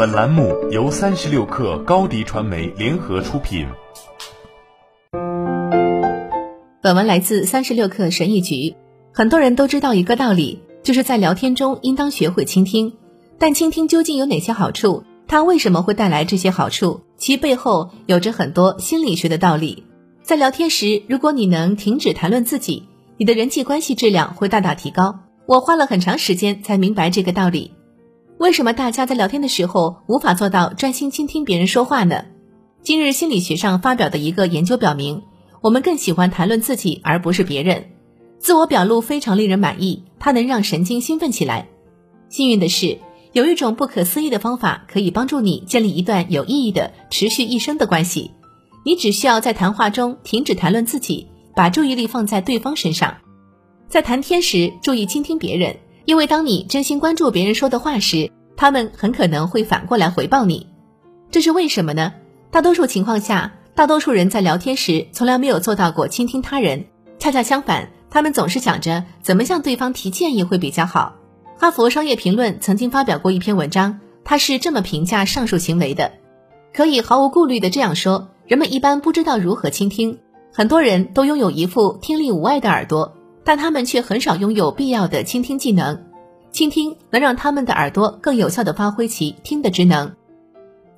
本栏目由三十六氪高低传媒联合出品。本文来自三十六氪神译局。很多人都知道一个道理，就是在聊天中应当学会倾听。但倾听究竟有哪些好处？它为什么会带来这些好处？其背后有着很多心理学的道理。在聊天时，如果你能停止谈论自己，你的人际关系质量会大大提高。我花了很长时间才明白这个道理。为什么大家在聊天的时候无法做到专心倾听别人说话呢？今日心理学上发表的一个研究表明，我们更喜欢谈论自己而不是别人。自我表露非常令人满意，它能让神经兴奋起来。幸运的是，有一种不可思议的方法可以帮助你建立一段有意义的、持续一生的关系。你只需要在谈话中停止谈论自己，把注意力放在对方身上。在谈天时，注意倾听别人。因为当你真心关注别人说的话时，他们很可能会反过来回报你。这是为什么呢？大多数情况下，大多数人在聊天时从来没有做到过倾听他人。恰恰相反，他们总是想着怎么向对方提建议会比较好。哈佛商业评论曾经发表过一篇文章，他是这么评价上述行为的：可以毫无顾虑的这样说，人们一般不知道如何倾听。很多人都拥有一副听力无碍的耳朵。但他们却很少拥有必要的倾听技能。倾听能让他们的耳朵更有效地发挥其听的职能。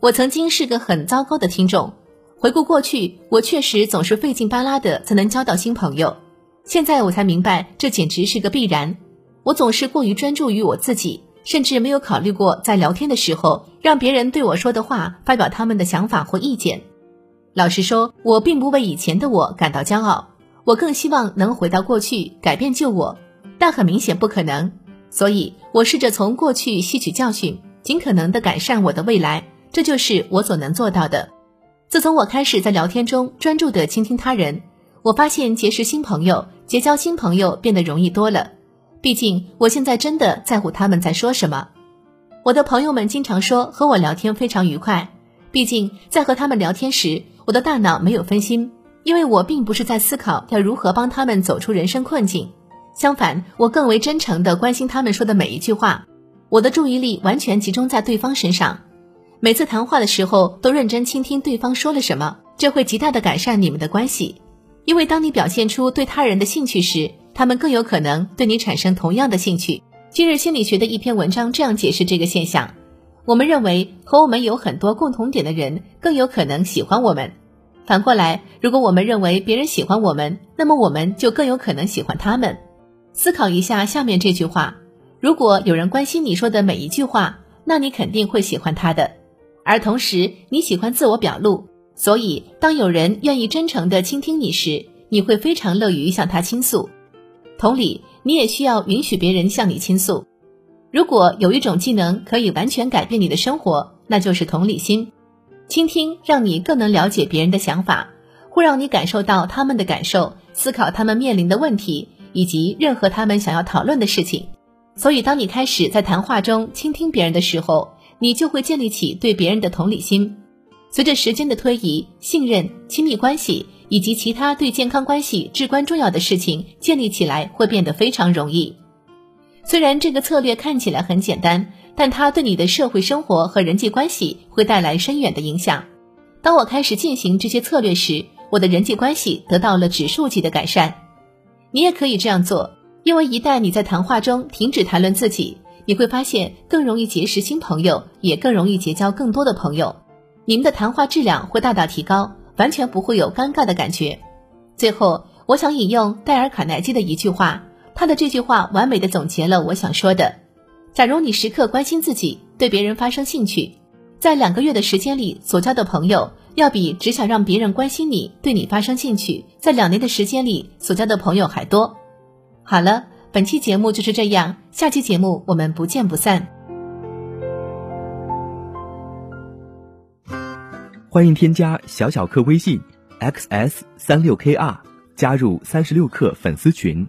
我曾经是个很糟糕的听众。回顾过去，我确实总是费劲巴拉的才能交到新朋友。现在我才明白，这简直是个必然。我总是过于专注于我自己，甚至没有考虑过在聊天的时候让别人对我说的话发表他们的想法或意见。老实说，我并不为以前的我感到骄傲。我更希望能回到过去，改变旧我，但很明显不可能。所以，我试着从过去吸取教训，尽可能的改善我的未来。这就是我所能做到的。自从我开始在聊天中专注的倾听他人，我发现结识新朋友、结交新朋友变得容易多了。毕竟，我现在真的在乎他们在说什么。我的朋友们经常说和我聊天非常愉快。毕竟，在和他们聊天时，我的大脑没有分心。因为我并不是在思考要如何帮他们走出人生困境，相反，我更为真诚地关心他们说的每一句话。我的注意力完全集中在对方身上，每次谈话的时候都认真倾听对方说了什么，这会极大地改善你们的关系。因为当你表现出对他人的兴趣时，他们更有可能对你产生同样的兴趣。今日心理学的一篇文章这样解释这个现象：我们认为和我们有很多共同点的人更有可能喜欢我们。反过来，如果我们认为别人喜欢我们，那么我们就更有可能喜欢他们。思考一下下面这句话：如果有人关心你说的每一句话，那你肯定会喜欢他的。而同时，你喜欢自我表露，所以当有人愿意真诚地倾听你时，你会非常乐于向他倾诉。同理，你也需要允许别人向你倾诉。如果有一种技能可以完全改变你的生活，那就是同理心。倾听让你更能了解别人的想法，会让你感受到他们的感受，思考他们面临的问题以及任何他们想要讨论的事情。所以，当你开始在谈话中倾听别人的时候，你就会建立起对别人的同理心。随着时间的推移，信任、亲密关系以及其他对健康关系至关重要的事情建立起来会变得非常容易。虽然这个策略看起来很简单。但它对你的社会生活和人际关系会带来深远的影响。当我开始进行这些策略时，我的人际关系得到了指数级的改善。你也可以这样做，因为一旦你在谈话中停止谈论自己，你会发现更容易结识新朋友，也更容易结交更多的朋友。你们的谈话质量会大大提高，完全不会有尴尬的感觉。最后，我想引用戴尔·卡耐基的一句话，他的这句话完美的总结了我想说的。假如你时刻关心自己，对别人发生兴趣，在两个月的时间里所交的朋友，要比只想让别人关心你、对你发生兴趣，在两年的时间里所交的朋友还多。好了，本期节目就是这样，下期节目我们不见不散。欢迎添加小小客微信 xs 三六 kr，加入三十六课粉丝群。